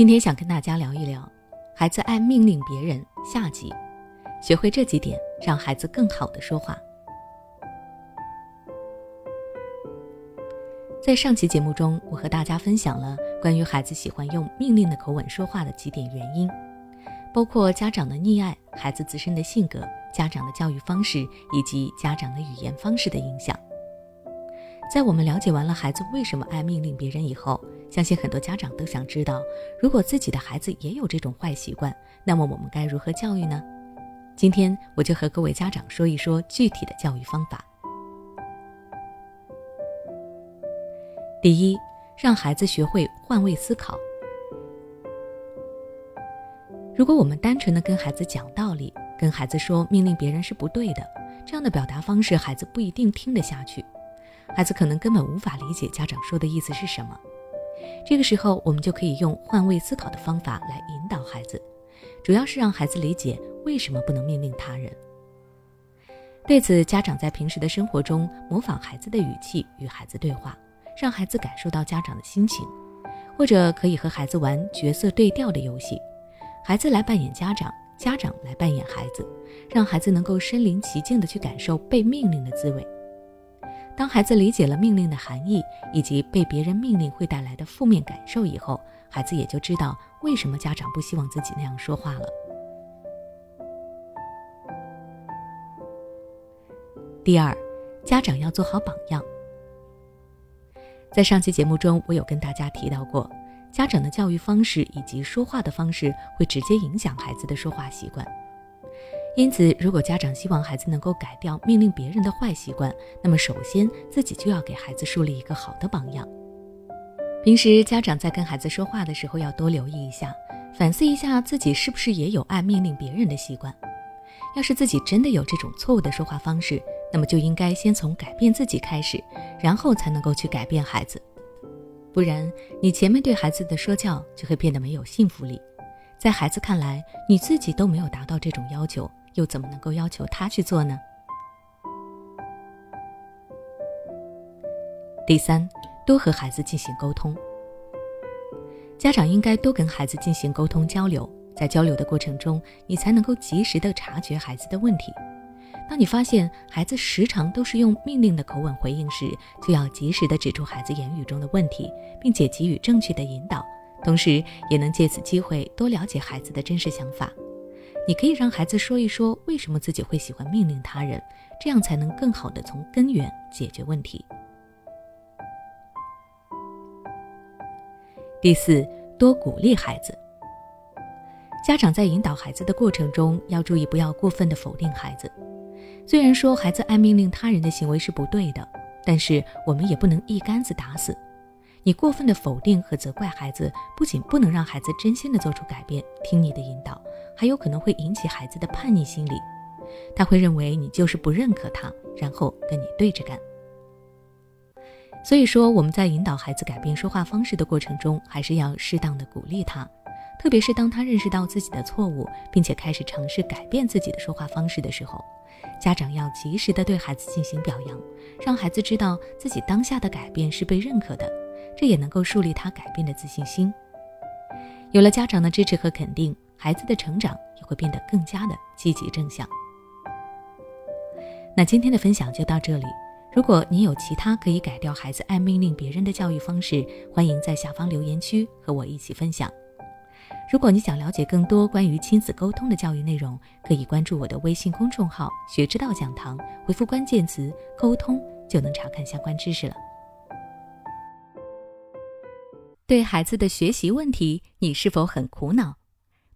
今天想跟大家聊一聊，孩子爱命令别人。下集，学会这几点，让孩子更好的说话。在上期节目中，我和大家分享了关于孩子喜欢用命令的口吻说话的几点原因，包括家长的溺爱、孩子自身的性格、家长的教育方式以及家长的语言方式的影响。在我们了解完了孩子为什么爱命令别人以后，相信很多家长都想知道，如果自己的孩子也有这种坏习惯，那么我们该如何教育呢？今天我就和各位家长说一说具体的教育方法。第一，让孩子学会换位思考。如果我们单纯的跟孩子讲道理，跟孩子说命令别人是不对的，这样的表达方式，孩子不一定听得下去。孩子可能根本无法理解家长说的意思是什么，这个时候我们就可以用换位思考的方法来引导孩子，主要是让孩子理解为什么不能命令他人。对此，家长在平时的生活中模仿孩子的语气与孩子对话，让孩子感受到家长的心情，或者可以和孩子玩角色对调的游戏，孩子来扮演家长，家长来扮演孩子，让孩子能够身临其境地去感受被命令的滋味。当孩子理解了命令的含义以及被别人命令会带来的负面感受以后，孩子也就知道为什么家长不希望自己那样说话了。第二，家长要做好榜样。在上期节目中，我有跟大家提到过，家长的教育方式以及说话的方式会直接影响孩子的说话习惯。因此，如果家长希望孩子能够改掉命令别人的坏习惯，那么首先自己就要给孩子树立一个好的榜样。平时家长在跟孩子说话的时候，要多留意一下，反思一下自己是不是也有爱命令别人的习惯。要是自己真的有这种错误的说话方式，那么就应该先从改变自己开始，然后才能够去改变孩子。不然，你前面对孩子的说教就会变得没有信服力，在孩子看来，你自己都没有达到这种要求。又怎么能够要求他去做呢？第三，多和孩子进行沟通。家长应该多跟孩子进行沟通交流，在交流的过程中，你才能够及时的察觉孩子的问题。当你发现孩子时常都是用命令的口吻回应时，就要及时的指出孩子言语中的问题，并且给予正确的引导，同时也能借此机会多了解孩子的真实想法。你可以让孩子说一说为什么自己会喜欢命令他人，这样才能更好的从根源解决问题。第四，多鼓励孩子。家长在引导孩子的过程中，要注意不要过分的否定孩子。虽然说孩子爱命令他人的行为是不对的，但是我们也不能一竿子打死。你过分的否定和责怪孩子，不仅不能让孩子真心的做出改变，听你的引导，还有可能会引起孩子的叛逆心理。他会认为你就是不认可他，然后跟你对着干。所以说，我们在引导孩子改变说话方式的过程中，还是要适当的鼓励他，特别是当他认识到自己的错误，并且开始尝试改变自己的说话方式的时候，家长要及时的对孩子进行表扬，让孩子知道自己当下的改变是被认可的。这也能够树立他改变的自信心。有了家长的支持和肯定，孩子的成长也会变得更加的积极正向。那今天的分享就到这里。如果你有其他可以改掉孩子爱命令别人的教育方式，欢迎在下方留言区和我一起分享。如果你想了解更多关于亲子沟通的教育内容，可以关注我的微信公众号“学之道讲堂”，回复关键词“沟通”就能查看相关知识了。对孩子的学习问题，你是否很苦恼？